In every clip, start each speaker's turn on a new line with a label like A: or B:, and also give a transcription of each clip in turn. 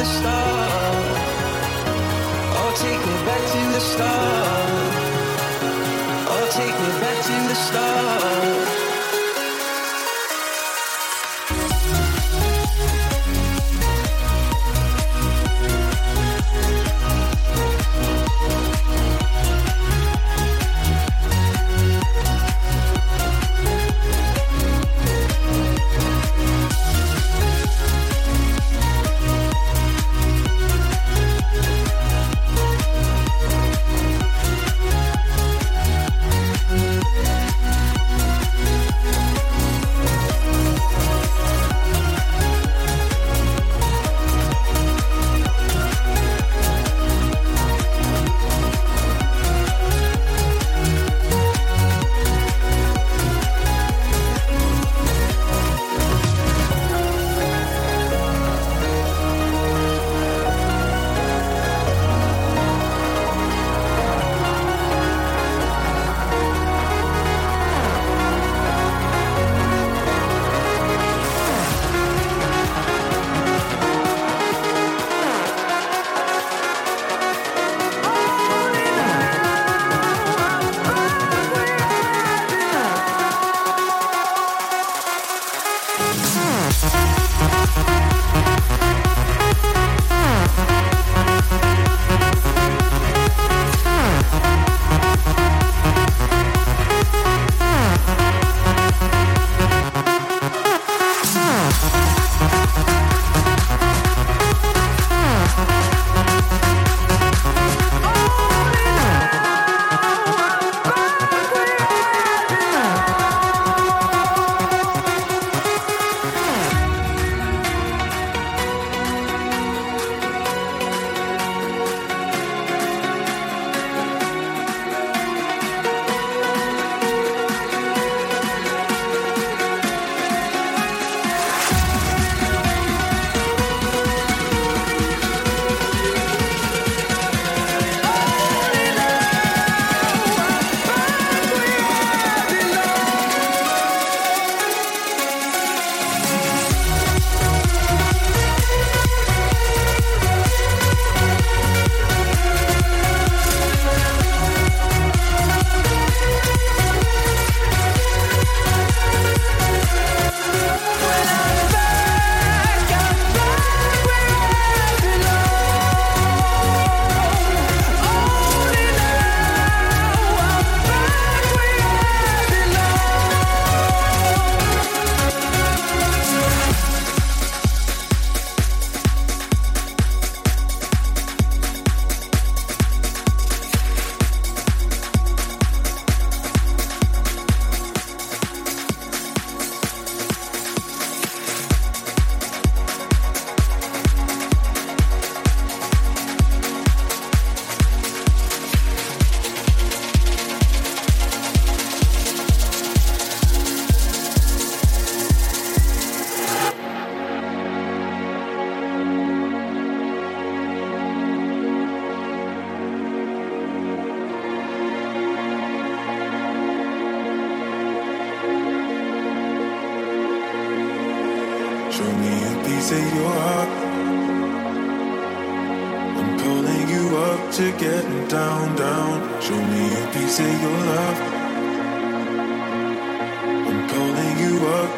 A: the start. Oh, take me back to the start. Oh, take me back to the start.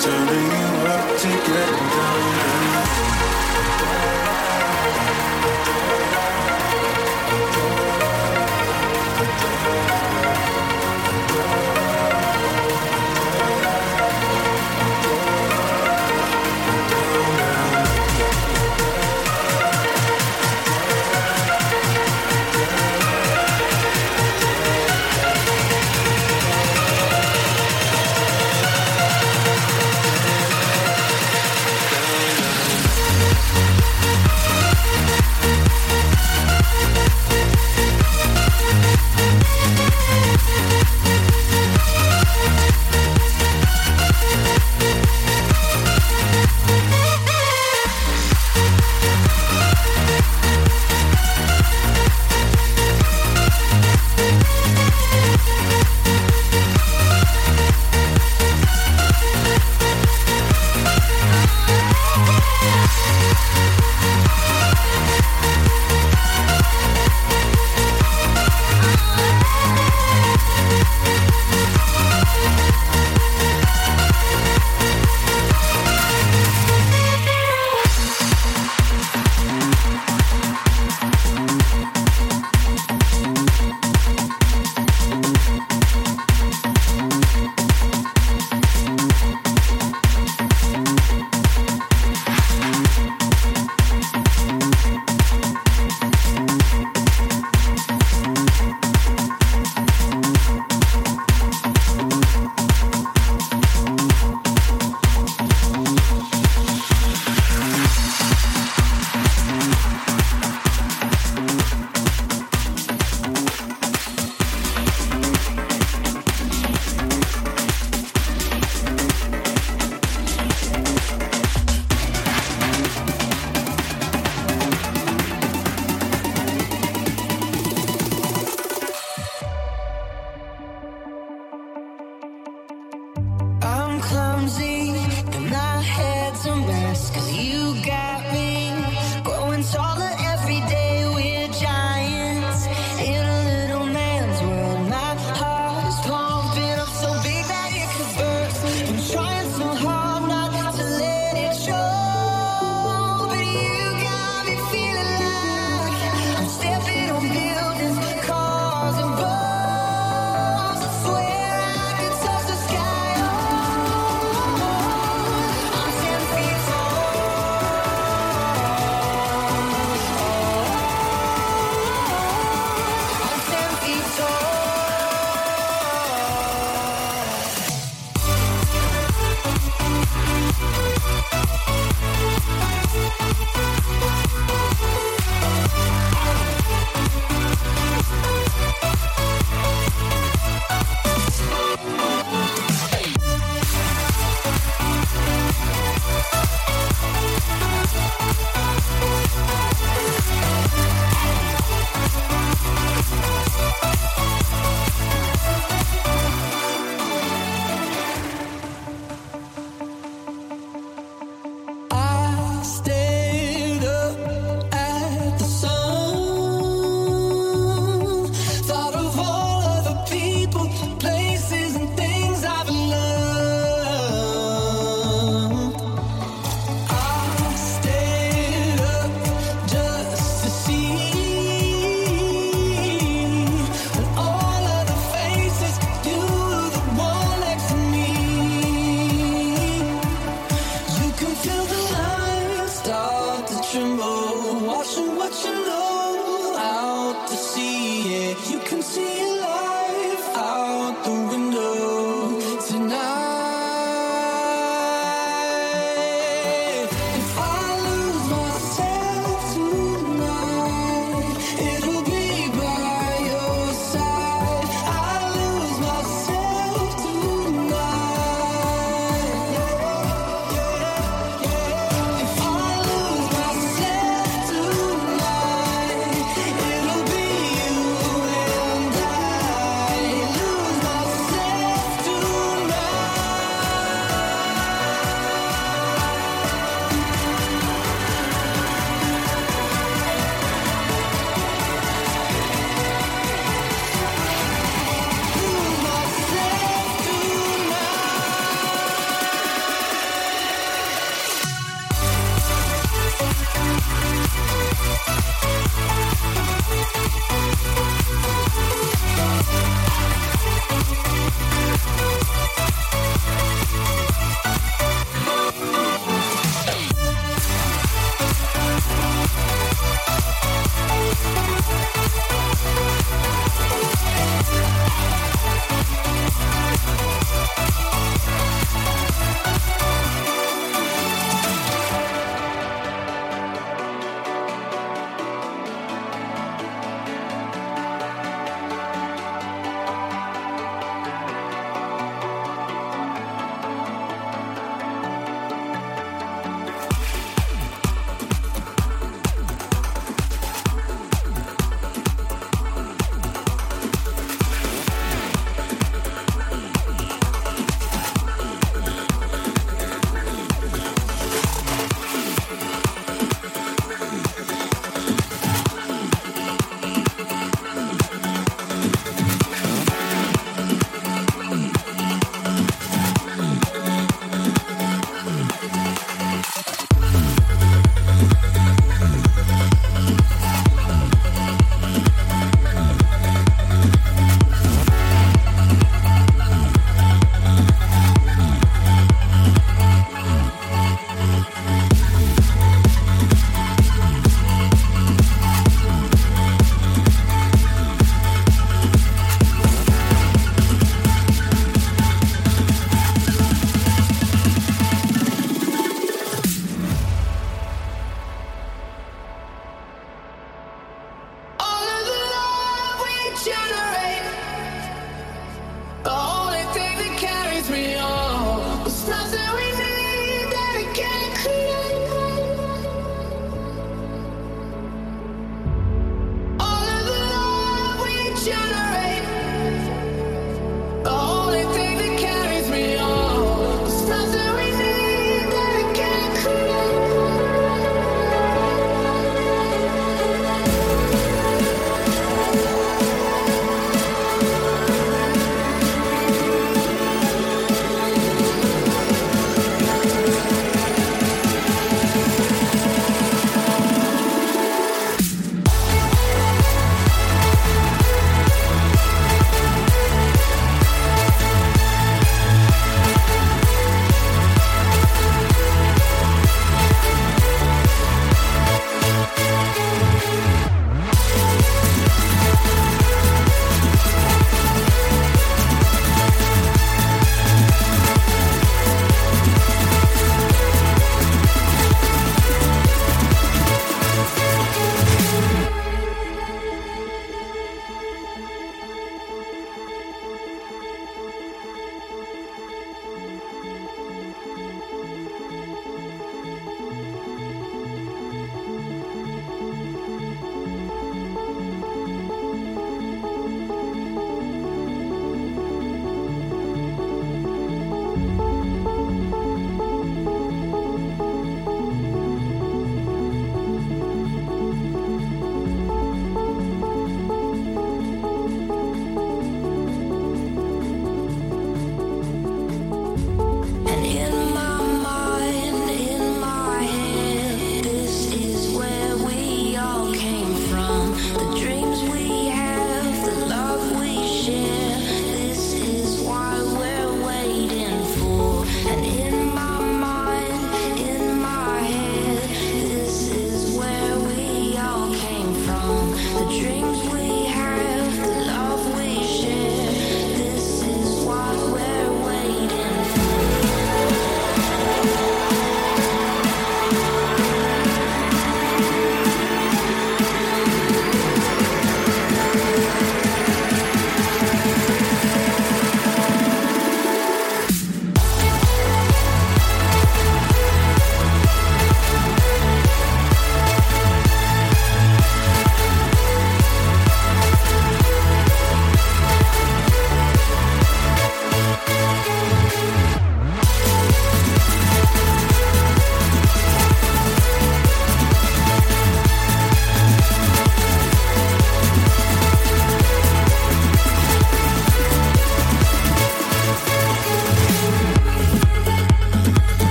B: turning you up to get down.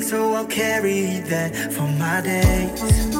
C: So I'll carry that for my days.